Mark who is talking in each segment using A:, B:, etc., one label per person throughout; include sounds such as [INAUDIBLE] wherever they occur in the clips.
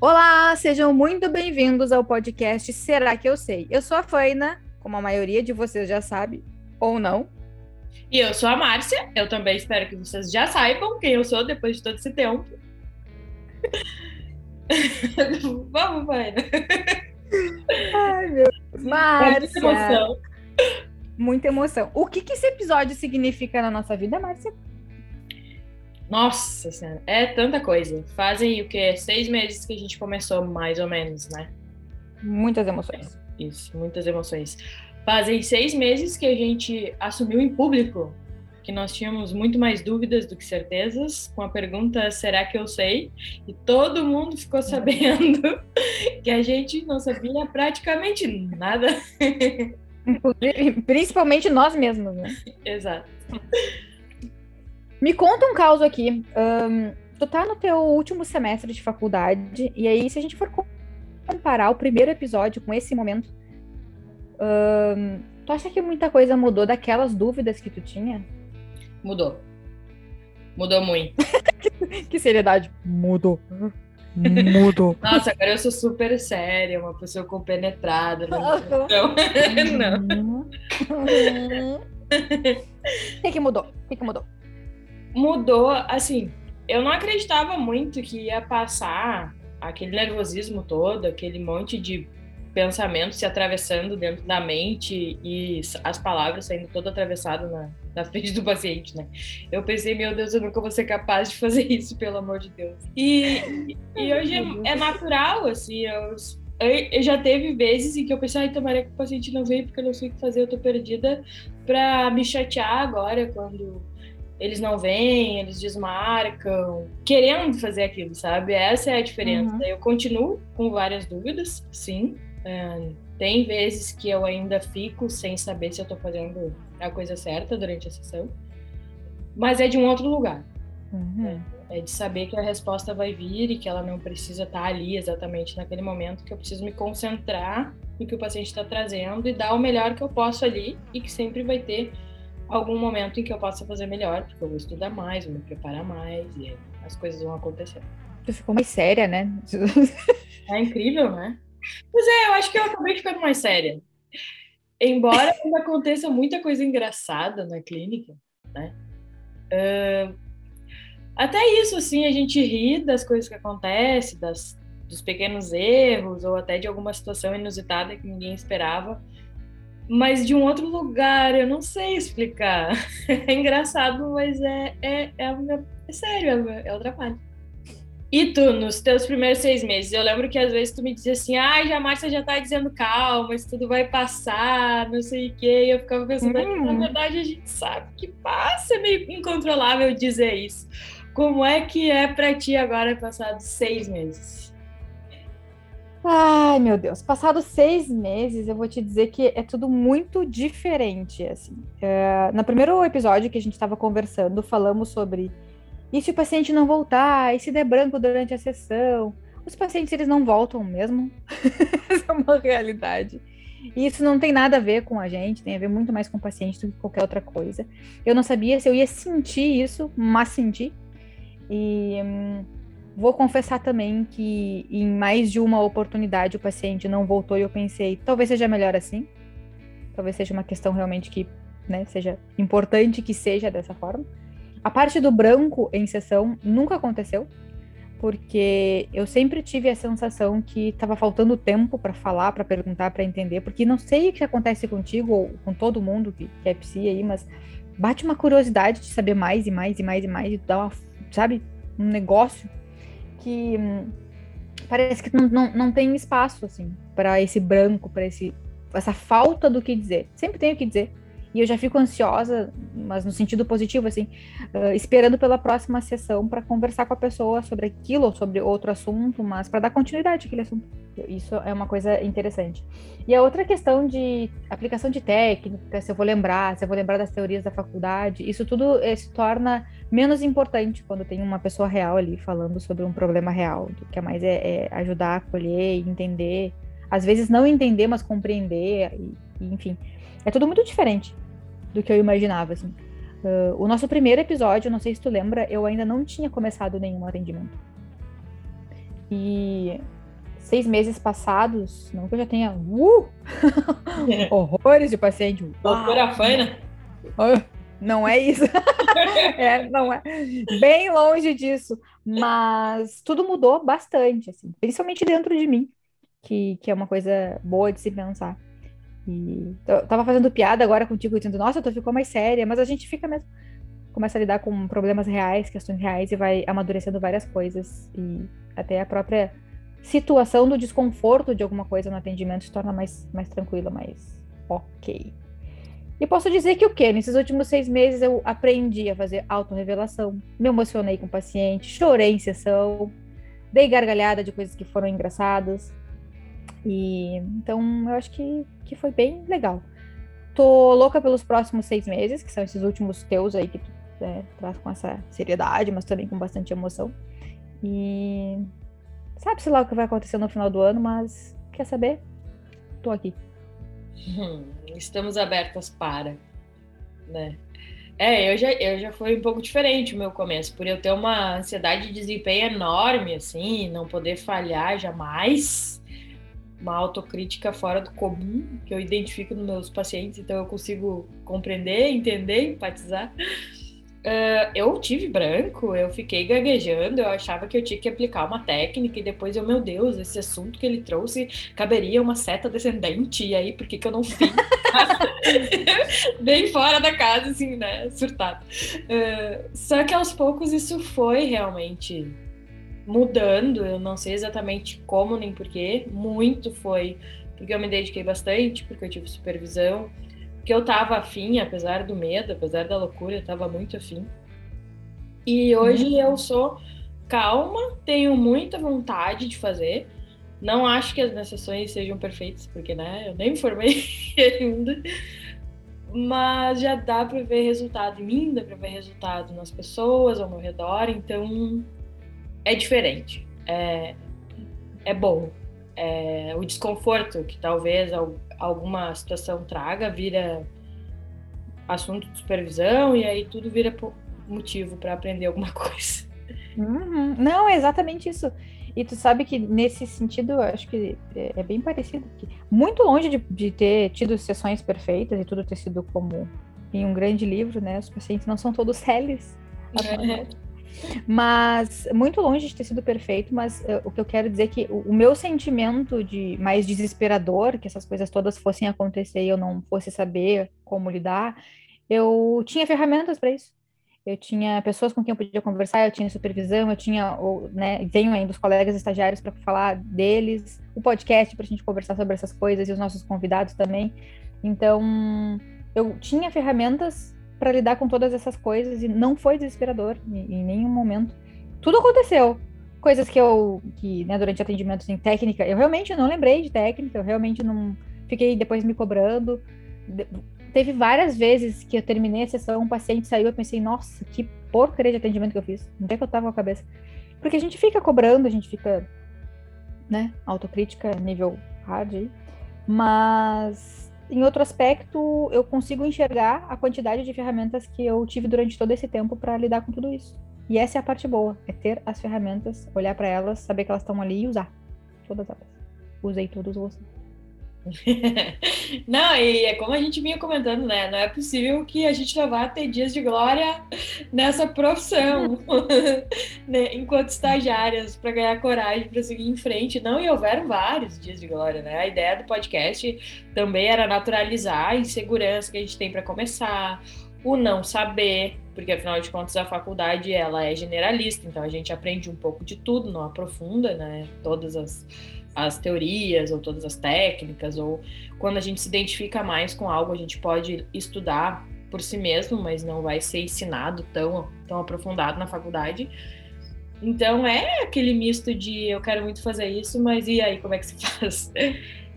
A: Olá, sejam muito bem-vindos ao podcast Será que eu sei? Eu sou a Faina, como a maioria de vocês já sabe, ou não.
B: E eu sou a Márcia, eu também espero que vocês já saibam quem eu sou depois de todo esse tempo. [LAUGHS] Vamos, Faina.
A: Ai, meu Deus. [LAUGHS] Márcia. Muita emoção. Muita emoção. O que, que esse episódio significa na nossa vida, Márcia?
B: Nossa senhora, é tanta coisa. Fazem o que? Seis meses que a gente começou, mais ou menos, né?
A: Muitas emoções.
B: É, isso, muitas emoções. Fazem seis meses que a gente assumiu em público que nós tínhamos muito mais dúvidas do que certezas, com a pergunta será que eu sei? E todo mundo ficou sabendo [LAUGHS] que a gente não sabia praticamente nada.
A: Principalmente nós mesmos, né?
B: Exato.
A: Me conta um caso aqui. Um, tu tá no teu último semestre de faculdade, e aí, se a gente for comparar o primeiro episódio com esse momento, um, tu acha que muita coisa mudou daquelas dúvidas que tu tinha?
B: Mudou. Mudou muito. [LAUGHS]
A: que seriedade. Mudou. Mudou. [LAUGHS]
B: Nossa, agora eu sou super séria, uma pessoa compenetrada. Né? [LAUGHS]
A: Não. O que, que mudou? O que, que mudou?
B: Mudou, assim, eu não acreditava muito que ia passar aquele nervosismo todo, aquele monte de pensamentos se atravessando dentro da mente e as palavras saindo todo atravessado na, na frente do paciente, né? Eu pensei, meu Deus, eu nunca vou ser capaz de fazer [LAUGHS] isso, pelo amor de Deus. E, e hoje é, é natural, assim, eu, eu, já teve vezes em que eu pensei, ai, tomara que o paciente não veio porque eu não sei o que fazer, eu tô perdida, pra me chatear agora quando eles não vêm, eles desmarcam, querendo fazer aquilo, sabe? Essa é a diferença. Uhum. Eu continuo com várias dúvidas, sim. É, tem vezes que eu ainda fico sem saber se eu tô fazendo a coisa certa durante a sessão, mas é de um outro lugar. Uhum. É, é, de saber que a resposta vai vir e que ela não precisa estar tá ali exatamente naquele momento, que eu preciso me concentrar no que o paciente está trazendo e dar o melhor que eu posso ali e que sempre vai ter algum momento em que eu possa fazer melhor, porque eu vou estudar mais, vou me preparar mais e as coisas vão acontecer.
A: Tu ficou mais séria, né?
B: É incrível, né? Pois é, eu acho que eu acabei ficando mais séria. Embora ainda aconteça muita coisa engraçada na clínica, né? Uh, até isso, assim, a gente ri das coisas que acontecem, das, dos pequenos erros, ou até de alguma situação inusitada que ninguém esperava mas de um outro lugar, eu não sei explicar. [LAUGHS] É engraçado, mas é, é, é, é sério, é, é o trabalho. E tu, nos teus primeiros seis meses, eu lembro que às vezes tu me dizia assim, ai, já a Márcia já tá dizendo calma, isso tudo vai passar, não sei o quê. E eu ficava pensando, hum. na verdade a gente sabe que passa, é meio incontrolável dizer isso. Como é que é pra ti agora, passados seis meses?
A: Ai, meu Deus. Passados seis meses, eu vou te dizer que é tudo muito diferente, assim. É, no primeiro episódio que a gente estava conversando, falamos sobre e se o paciente não voltar, e se der branco durante a sessão. Os pacientes, eles não voltam mesmo. [LAUGHS] Essa é uma realidade. E isso não tem nada a ver com a gente, tem a ver muito mais com o paciente do que qualquer outra coisa. Eu não sabia se eu ia sentir isso, mas senti. E... Hum, Vou confessar também que em mais de uma oportunidade o paciente não voltou e eu pensei, talvez seja melhor assim. Talvez seja uma questão realmente que né, seja importante que seja dessa forma. A parte do branco em sessão nunca aconteceu, porque eu sempre tive a sensação que estava faltando tempo para falar, para perguntar, para entender, porque não sei o que acontece contigo ou com todo mundo que, que é psi aí, mas bate uma curiosidade de saber mais e mais e mais e mais, e dá uma, sabe, um negócio que hum, parece que não, não, não tem espaço, assim, para esse branco, para esse essa falta do que dizer. Sempre tenho o que dizer. E eu já fico ansiosa, mas no sentido positivo, assim, uh, esperando pela próxima sessão para conversar com a pessoa sobre aquilo ou sobre outro assunto, mas para dar continuidade àquele assunto. Isso é uma coisa interessante. E a outra questão de aplicação de técnica, se eu vou lembrar, se eu vou lembrar das teorias da faculdade, isso tudo eh, se torna menos importante quando tem uma pessoa real ali falando sobre um problema real. O que é mais é, é ajudar acolher entender. Às vezes não entender, mas compreender, e, e, enfim. É tudo muito diferente do que eu imaginava, assim. Uh, o nosso primeiro episódio, não sei se tu lembra, eu ainda não tinha começado nenhum atendimento. E seis meses passados, não que eu já tenha uh, [LAUGHS] horrores de paciente.
B: Doutora Faina?
A: Não é isso. [LAUGHS] é, não é. Bem longe disso. Mas tudo mudou bastante, assim, principalmente dentro de mim, que, que é uma coisa boa de se pensar. E tava fazendo piada agora contigo, dizendo, nossa, tu ficou mais séria, mas a gente fica mesmo. Começa a lidar com problemas reais, questões reais, e vai amadurecendo várias coisas. E até a própria situação do desconforto de alguma coisa no atendimento se torna mais, mais tranquila, mais ok. E posso dizer que o quê? Nesses últimos seis meses eu aprendi a fazer autorrevelação, me emocionei com o paciente, chorei em sessão, dei gargalhada de coisas que foram engraçadas. E então eu acho que, que foi bem legal. Tô louca pelos próximos seis meses, que são esses últimos teus aí que tu é, traz com essa seriedade, mas também com bastante emoção. E sabe-se lá o que vai acontecer no final do ano, mas quer saber? Tô aqui.
B: Hum, estamos abertas para, né? É, eu já, eu já foi um pouco diferente o meu começo, por eu ter uma ansiedade de desempenho enorme, assim, não poder falhar jamais, uma autocrítica fora do comum, que eu identifico nos meus pacientes, então eu consigo compreender, entender, empatizar. Uh, eu tive branco, eu fiquei gaguejando, eu achava que eu tinha que aplicar uma técnica e depois eu, meu Deus, esse assunto que ele trouxe caberia uma seta descendente, e aí por que, que eu não fiz? [LAUGHS] Bem fora da casa, assim, né? Surtado. Uh, só que aos poucos isso foi realmente mudando, eu não sei exatamente como nem porquê, muito foi porque eu me dediquei bastante, porque eu tive supervisão que eu tava afim, apesar do medo, apesar da loucura, eu tava muito afim. E hoje uhum. eu sou calma, tenho muita vontade de fazer. Não acho que as minhas sessões sejam perfeitas, porque né, eu nem me formei [LAUGHS] ainda. Mas já dá para ver resultado em mim, dá para ver resultado nas pessoas ao meu redor, então é diferente. É, é bom. É, o desconforto que talvez alguma situação traga, vira assunto de supervisão e aí tudo vira motivo para aprender alguma [LAUGHS] coisa.
A: Uhum. Não, é exatamente isso. E tu sabe que nesse sentido, eu acho que é, é bem parecido. Muito longe de, de, ter tido sessões perfeitas e tudo ter sido como em um grande livro, né? Os pacientes não são todos. [LAUGHS] É. [LAUGHS] Mas muito longe de ter sido perfeito, mas uh, o que eu quero dizer é que o, o, meu sentimento de mais desesperador, que essas coisas todas fossem acontecer e eu não fosse saber como lidar, eu tinha ferramentas para isso. Eu tinha pessoas com quem eu podia conversar, eu tinha supervisão, eu tinha, né, tenho ainda os colegas estagiários para falar deles, o podcast para a gente conversar sobre essas coisas e os nossos convidados também. Então, eu tinha ferramentas para lidar com todas essas coisas e não foi desesperador em, nenhum momento. Tudo aconteceu. Coisas que eu, que, né, durante atendimentos em técnica, eu realmente não lembrei de técnica, eu realmente não fiquei depois me cobrando. Teve várias vezes que eu terminei a sessão, um paciente saiu, eu pensei, nossa, que porcaria de atendimento que eu fiz. Onde é que eu tava com a cabeça? Porque a gente fica cobrando, a gente fica, né, autocrítica nível hard aí. Mas em outro aspecto, eu consigo enxergar a quantidade de ferramentas que eu tive durante todo esse tempo para lidar com tudo isso. E essa é a parte boa, é ter as ferramentas, olhar para elas, saber que elas estão ali e usar. Todas elas. Usei todos vocês. [LAUGHS]
B: não, e é como a gente vinha comentando, né? Não é possível que a gente não vá ter dias de glória nessa profissão, [LAUGHS] né? enquanto estagiárias, para ganhar coragem para seguir em frente. Não, e houveram vários dias de glória, né? A ideia do podcast também era naturalizar a insegurança que a gente tem para começar, o não saber, porque afinal de contas a faculdade ela é generalista, então a gente aprende um pouco de tudo, não aprofunda, né? Todas as as teorias ou todas as técnicas, ou quando a gente se identifica mais com algo, a gente pode estudar por si mesmo, mas não vai ser ensinado tão, tão aprofundado na faculdade. Então é aquele misto de eu quero muito fazer isso, mas e aí, como é que se [LAUGHS] faz?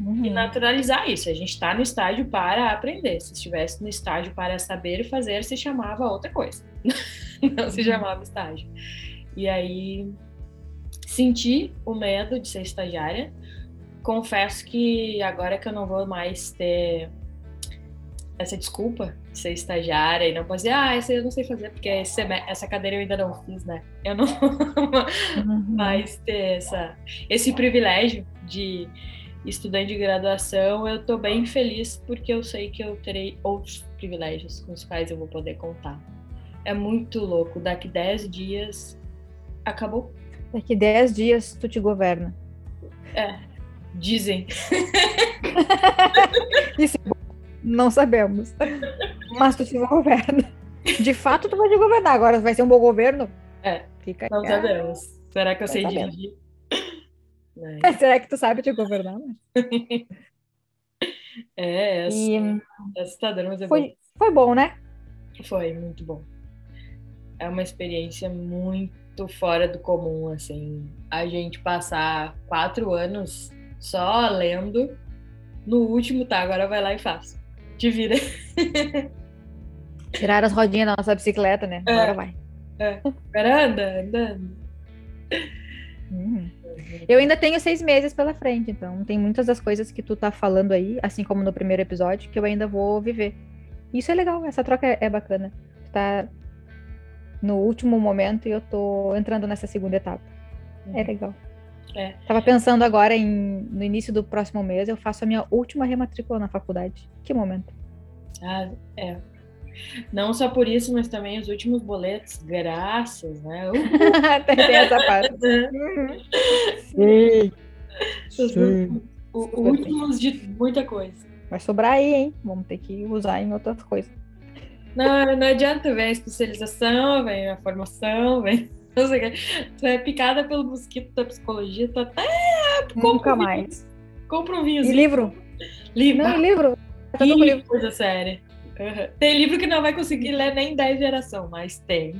B: Uhum. E naturalizar isso. A gente está no estágio para aprender. Se estivesse no estágio para saber fazer, se chamava outra coisa. [LAUGHS] não se uhum. chamava estágio. E aí senti o medo de ser estagiária. Confesso que agora que eu não vou mais ter essa desculpa de ser estagiária e não fazer, ah, essa eu não sei fazer, porque essa cadeira eu ainda não fiz, né? Eu não uhum. [LAUGHS] mais ter essa, esse privilégio de estudante de graduação, eu tô bem feliz porque eu sei que eu terei outros privilégios com os quais eu vou poder contar. É muito louco, daqui 10 dias acabou.
A: Daqui 10 dias tu te governa.
B: É, dizem. [LAUGHS]
A: Isso não sabemos. Mas tu te governa. De fato, tu vai te governar. Agora vai ser um bom governo?
B: É. Fica não sabemos. Será que eu sei dirigir? [LAUGHS]
A: É. Será que tu sabe te governar? [LAUGHS]
B: é, essa, e... essa tá dando, mas é
A: foi,
B: bom.
A: foi bom, né?
B: Foi, muito bom. É uma experiência muito fora do comum, assim. A gente passar quatro anos só lendo. No último, tá, agora vai lá e faz. Te vira. [LAUGHS]
A: Tirar as rodinhas da nossa bicicleta, né? É. Agora vai.
B: É. Agora anda, andando.
A: Hum. Eu ainda tenho seis meses pela frente, então tem muitas das coisas que tu tá falando aí, assim como no primeiro episódio, que eu ainda vou viver. Isso é legal, essa troca é, é bacana. Tu tá no último momento e eu tô entrando nessa segunda etapa. É legal.
B: É.
A: Tava pensando agora em no início do próximo mês eu faço a minha última rematrícula na faculdade. Que momento.
B: Ah, é. Não só por isso, mas também os últimos boletos, graças, né? [LAUGHS]
A: Tem essa parte. [LAUGHS]
B: Sim. Sim. Os últimos de muita coisa.
A: Vai sobrar aí, hein? Vamos ter que usar em outras coisas.
B: Não, não adianta, vem a especialização, vem a formação, vem. [LAUGHS] Tu é picada pelo mosquito da psicologia, tu até.
A: Nunca mais.
B: Compra um vinho.
A: E livro?
B: Livro.
A: Não, livro.
B: Tá que livro. coisa séria. Uhum. Tem livro que não vai conseguir ler nem 10 geração, mas tem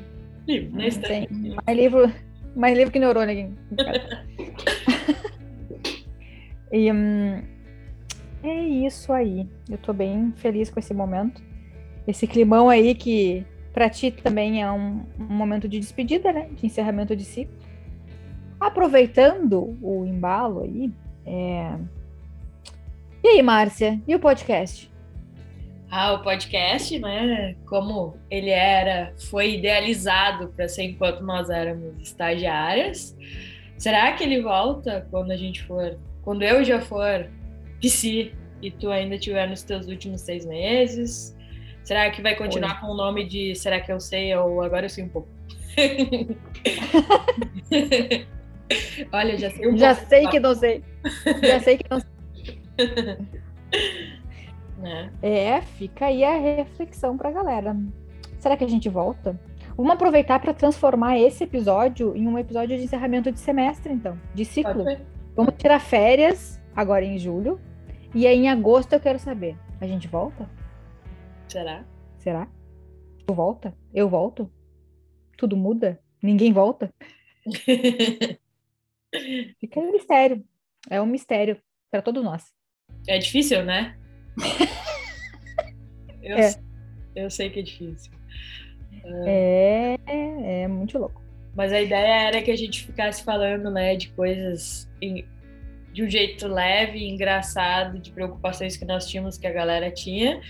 B: livro, né?
A: Tem mais livro, mais livro que neurônio aqui. [LAUGHS] e hum, é isso aí. Eu tô bem feliz com esse momento. Esse climão aí que para ti também é um, um, momento de despedida, né? De encerramento de ciclo. Aproveitando o embalo aí, é... e aí, Márcia, e o podcast?
B: Ah, o podcast, né? Como ele era, foi idealizado para ser enquanto nós éramos estagiárias. Será que ele volta quando a gente for, quando eu já for PC e tu ainda estiver nos teus últimos seis meses? Será que vai continuar Oi. com o nome de Será que eu sei ou agora eu sei um pouco? [LAUGHS] Olha, já sei um
A: já
B: pouco.
A: sei que não sei. Já sei que não [LAUGHS] sei.
B: É.
A: é, fica aí a reflexão pra galera. Será que a gente volta? Vamos aproveitar para transformar esse episódio em um episódio de encerramento de semestre, então, de ciclo. Vamos tirar férias agora em julho. E aí em agosto eu quero saber. A gente volta?
B: Será?
A: Será? Tu volta? Eu volto? Tudo muda? Ninguém volta? [LAUGHS] Fica um mistério. É um mistério para todos nós.
B: É difícil, né? [LAUGHS] eu, é. eu sei que é difícil.
A: É, é, é muito louco.
B: Mas a ideia era que a gente ficasse falando, né, de coisas em, de um jeito leve, engraçado, de preocupações que nós tínhamos, que a galera tinha.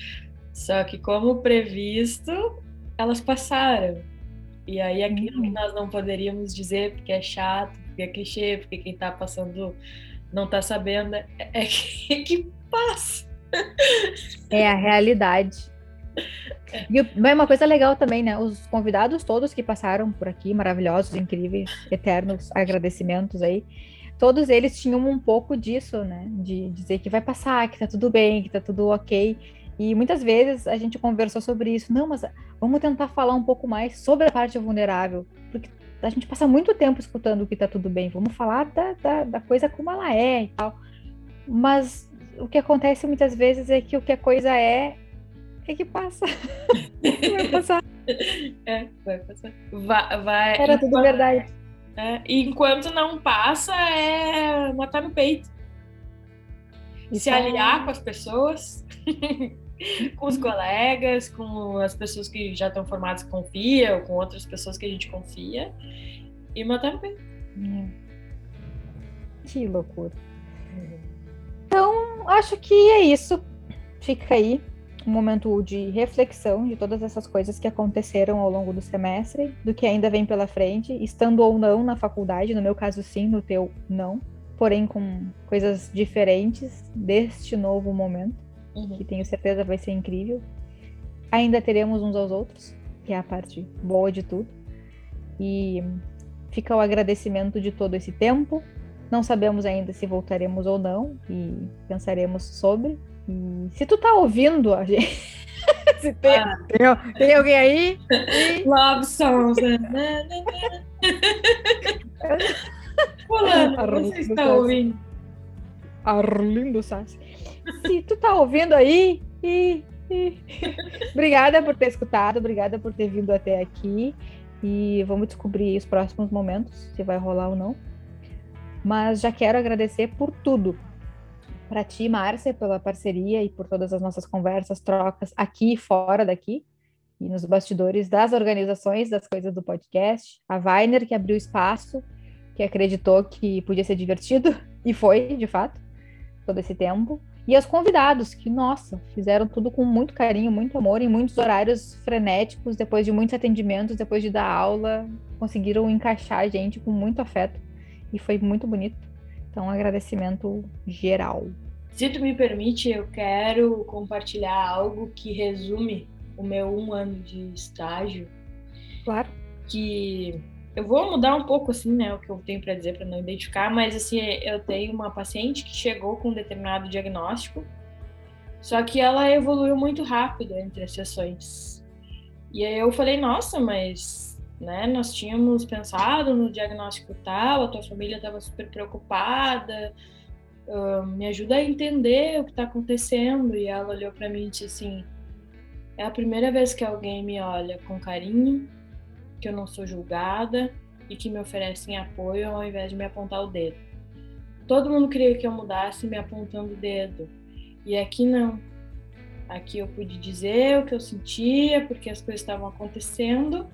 B: Só que, como previsto, elas passaram. E aí, aquilo que nós não poderíamos dizer porque é chato, porque é clichê, porque quem tá passando não tá sabendo, é, é [LAUGHS] que, é que passa.
A: É a realidade. E é uma coisa legal também, né? Os convidados todos que passaram por aqui, maravilhosos, incríveis, eternos agradecimentos aí. Todos eles tinham um pouco disso, né? De dizer que vai passar, que tá tudo bem, que tá tudo ok. E muitas vezes a gente conversou sobre isso. Não, mas vamos tentar falar um pouco mais sobre a parte vulnerável. Porque a gente passa muito tempo escutando que tá tudo bem. Vamos falar da, da, da coisa como ela é e tal. Mas o que acontece muitas vezes é que o que a coisa é é que passa. [LAUGHS] vai passar.
B: É, vai passar. Vai, vai,
A: Era enquanto, tudo verdade.
B: É, e enquanto não passa, é matar no peito. Isso Se aliar é... com as pessoas, [LAUGHS] com os colegas, com as pessoas que já estão formadas que confia, ou com outras pessoas que a gente confia, e matar peito. É.
A: Que loucura. Então, acho que é isso. Fica aí um momento de reflexão de todas essas coisas que aconteceram ao longo do semestre, do que ainda vem pela frente, estando ou não na faculdade, no meu caso sim, no teu não, porém com coisas diferentes deste novo momento, uhum. que tenho certeza vai ser incrível. Ainda teremos uns aos outros, que é a parte boa de tudo. E fica o agradecimento de todo esse tempo. Não sabemos ainda se voltaremos ou não e pensaremos sobre, e se tu tá ouvindo a gente. [LAUGHS] se tem, ah. tem, tem, alguém aí?
B: Love songs. [LAUGHS] Fulano, você está ouvindo?
A: Arlindo Sassi. Se tu tá ouvindo aí, e, e... [LAUGHS] obrigada por ter escutado, obrigada por ter vindo até aqui. E vamos descobrir os próximos momentos, se vai rolar ou não. Mas já quero agradecer por tudo, para ti, Márcia, pela parceria e por todas as nossas conversas, trocas aqui e fora daqui, e nos bastidores das organizações das coisas do podcast. A Weiner, que abriu espaço, que acreditou que podia ser divertido, [LAUGHS] e foi, de fato, todo esse tempo. E aos convidados, que, nossa, fizeram tudo com muito carinho, muito amor, em muitos horários frenéticos, depois de muitos atendimentos, depois de dar aula, conseguiram encaixar a gente com muito afeto. E foi muito bonito. Então, um agradecimento geral.
B: Se tu me permite, eu quero compartilhar algo que resume o meu um ano de estágio.
A: Claro.
B: Que eu vou mudar um pouco assim, né, o que eu tenho para dizer para não identificar, mas assim, eu tenho uma paciente que chegou com um determinado diagnóstico, só que ela evoluiu muito rápido entre as sessões. E aí eu falei, nossa, mas né? Nós tínhamos pensado no diagnóstico tal, a tua família estava super preocupada, uh, me ajuda a entender o que está acontecendo. E ela olhou para mim e disse assim: é a primeira vez que alguém me olha com carinho, que eu não sou julgada e que me oferecem apoio ao invés de me apontar o dedo. Todo mundo queria que eu mudasse me apontando o dedo. E aqui não. Aqui eu pude dizer o que eu sentia, porque as coisas estavam acontecendo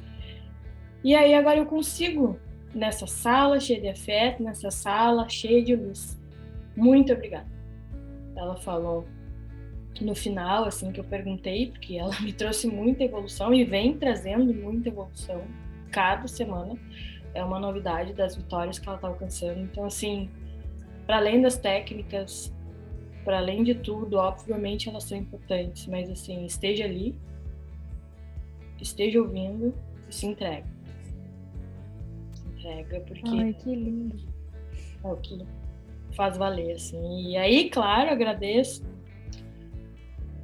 B: e aí agora eu consigo nessa sala cheia de afeto, nessa sala cheia de luz. Muito obrigada. Ela falou no final, assim, que eu perguntei, porque ela [LAUGHS] me trouxe muita evolução e vem trazendo muita evolução cada semana. É uma novidade das vitórias que ela está alcançando. Então, assim, para além das técnicas, para além de tudo, obviamente elas são importantes, mas assim, esteja ali, esteja ouvindo e se entregue entrega, porque.
A: Ai, que lindo.
B: É o que faz valer, assim. E aí, claro, agradeço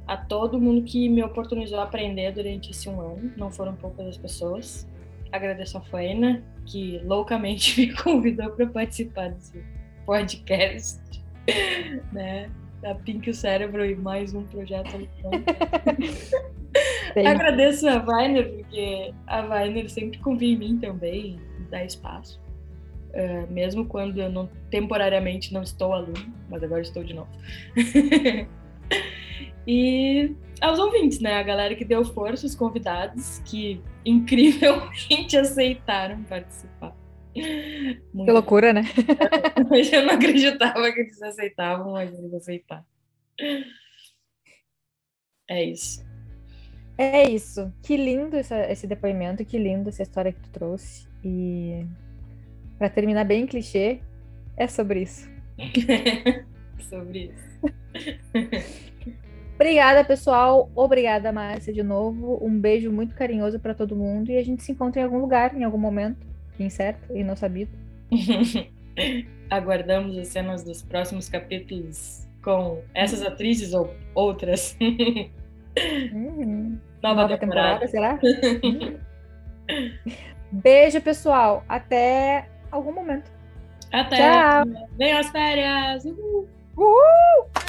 B: a todo mundo que me oportunizou a aprender durante esse um ano. Não foram poucas as pessoas. Agradeço a Faina, que loucamente [LAUGHS] me convidou para participar desse podcast, [LAUGHS] né? Da Pink o Cérebro e mais um projeto. [LAUGHS] Agradeço a Weiner, porque a Weiner sempre confia em mim também dar espaço. Uh, mesmo quando eu não temporariamente não estou aluno, mas agora estou de novo. E aos ouvintes, né? A galera que deu força, os convidados que [LAUGHS] incrivelmente aceitaram participar.
A: Muito que loucura, né? [LAUGHS]
B: eu não acreditava que eles aceitavam, mas eles aceitaram. É isso.
A: É isso. Que lindo esse, esse depoimento, que lindo essa história que tu trouxe. E para terminar bem clichê, é sobre isso. [LAUGHS]
B: sobre isso.
A: Obrigada, pessoal. Obrigada, Márcia, de novo. Um beijo muito carinhoso para todo mundo e a gente se encontra em algum lugar, em algum momento, incerto e não sabido. [LAUGHS]
B: Aguardamos as cenas dos próximos capítulos com essas atrizes ou outras. [LAUGHS]
A: Uhum. Nova, Nova temporada. temporada, será? [LAUGHS] Beijo, pessoal. Até algum momento.
B: Até. Tchau. Venham as férias. Uhul.
A: Uhul.